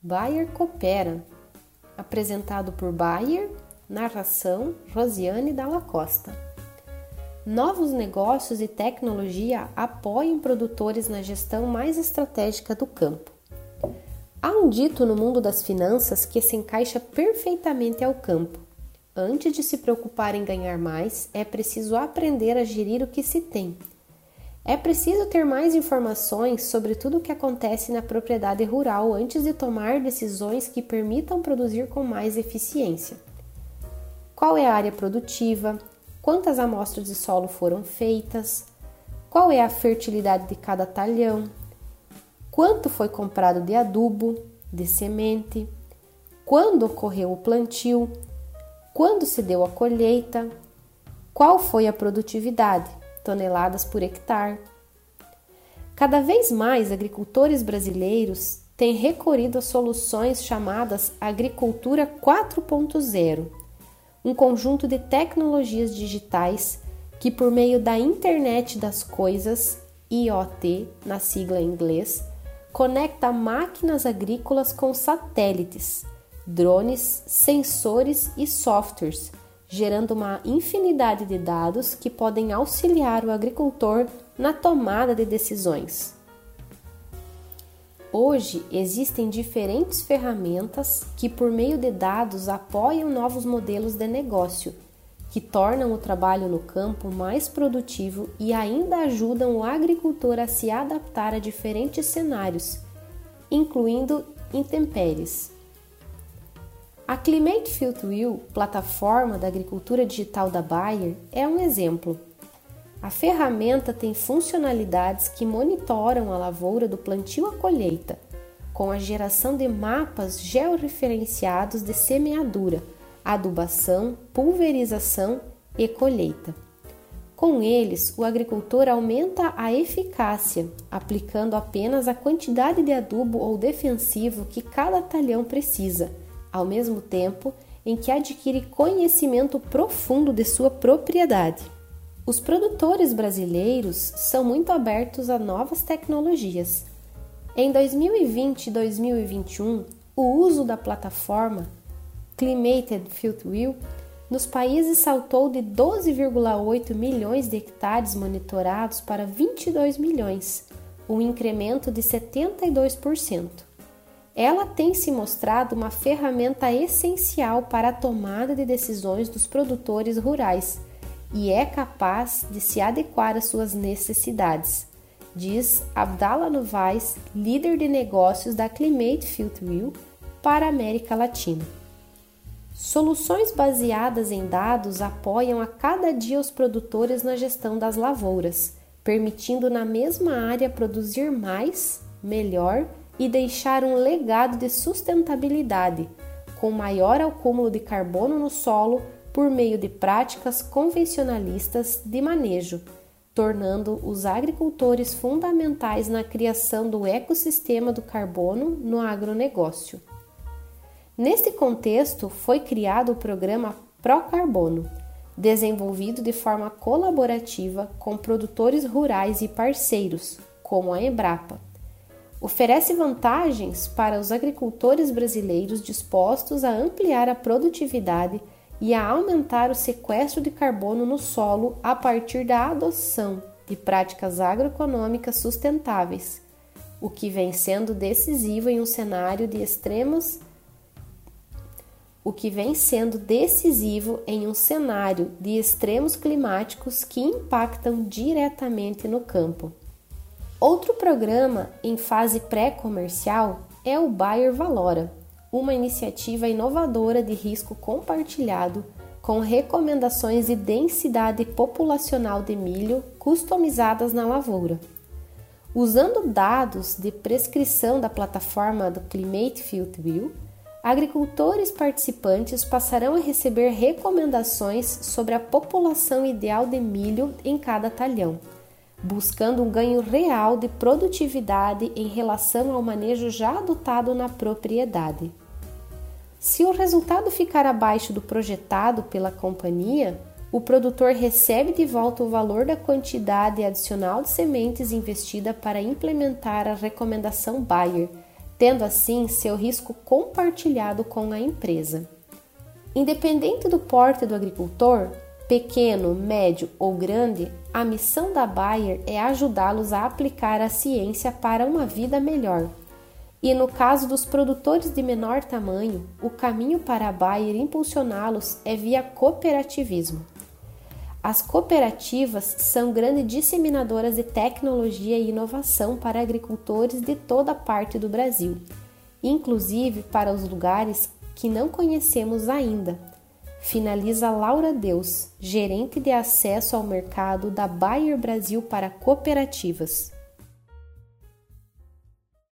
Bayer Coopera, apresentado por Bayer, narração Rosiane Dalla Costa. Novos negócios e tecnologia apoiam produtores na gestão mais estratégica do campo. Há um dito no mundo das finanças que se encaixa perfeitamente ao campo. Antes de se preocupar em ganhar mais, é preciso aprender a gerir o que se tem é preciso ter mais informações sobre tudo o que acontece na propriedade rural antes de tomar decisões que permitam produzir com mais eficiência. Qual é a área produtiva? Quantas amostras de solo foram feitas? Qual é a fertilidade de cada talhão? Quanto foi comprado de adubo, de semente? Quando ocorreu o plantio? Quando se deu a colheita? Qual foi a produtividade? Toneladas por hectare. Cada vez mais agricultores brasileiros têm recorrido a soluções chamadas agricultura 4.0, um conjunto de tecnologias digitais que, por meio da internet das coisas, IoT, na sigla em inglês, conecta máquinas agrícolas com satélites, drones, sensores e softwares gerando uma infinidade de dados que podem auxiliar o agricultor na tomada de decisões. Hoje existem diferentes ferramentas que, por meio de dados, apoiam novos modelos de negócio, que tornam o trabalho no campo mais produtivo e ainda ajudam o agricultor a se adaptar a diferentes cenários, incluindo intempéries. A Climate Field Wheel, plataforma da agricultura digital da Bayer, é um exemplo. A ferramenta tem funcionalidades que monitoram a lavoura do plantio à colheita, com a geração de mapas georreferenciados de semeadura, adubação, pulverização e colheita. Com eles, o agricultor aumenta a eficácia, aplicando apenas a quantidade de adubo ou defensivo que cada talhão precisa ao mesmo tempo em que adquire conhecimento profundo de sua propriedade. Os produtores brasileiros são muito abertos a novas tecnologias. Em 2020 e 2021, o uso da plataforma Climated Field Wheel nos países saltou de 12,8 milhões de hectares monitorados para 22 milhões, um incremento de 72% ela tem se mostrado uma ferramenta essencial para a tomada de decisões dos produtores rurais e é capaz de se adequar às suas necessidades, diz Abdallah Novaes, líder de negócios da Climate Field Wheel para a América Latina. Soluções baseadas em dados apoiam a cada dia os produtores na gestão das lavouras, permitindo na mesma área produzir mais, melhor e deixar um legado de sustentabilidade, com maior acúmulo de carbono no solo por meio de práticas convencionalistas de manejo, tornando os agricultores fundamentais na criação do ecossistema do carbono no agronegócio. Neste contexto, foi criado o programa Procarbono, desenvolvido de forma colaborativa com produtores rurais e parceiros, como a Embrapa oferece vantagens para os agricultores brasileiros dispostos a ampliar a produtividade e a aumentar o sequestro de carbono no solo a partir da adoção de práticas agroeconômicas sustentáveis, o que vem sendo decisivo em um cenário de extremos o que vem sendo decisivo em um cenário de extremos climáticos que impactam diretamente no campo. Outro programa em fase pré-comercial é o Bayer Valora, uma iniciativa inovadora de risco compartilhado com recomendações de densidade populacional de milho customizadas na lavoura. Usando dados de prescrição da plataforma do Climate Field View, agricultores participantes passarão a receber recomendações sobre a população ideal de milho em cada talhão buscando um ganho real de produtividade em relação ao manejo já adotado na propriedade. Se o resultado ficar abaixo do projetado pela companhia, o produtor recebe de volta o valor da quantidade adicional de sementes investida para implementar a recomendação Bayer, tendo assim seu risco compartilhado com a empresa. Independente do porte do agricultor, pequeno, médio ou grande, a missão da Bayer é ajudá-los a aplicar a ciência para uma vida melhor. E no caso dos produtores de menor tamanho, o caminho para a Bayer impulsioná-los é via cooperativismo. As cooperativas são grandes disseminadoras de tecnologia e inovação para agricultores de toda parte do Brasil, inclusive para os lugares que não conhecemos ainda. Finaliza Laura Deus, gerente de acesso ao mercado da Bayer Brasil para cooperativas.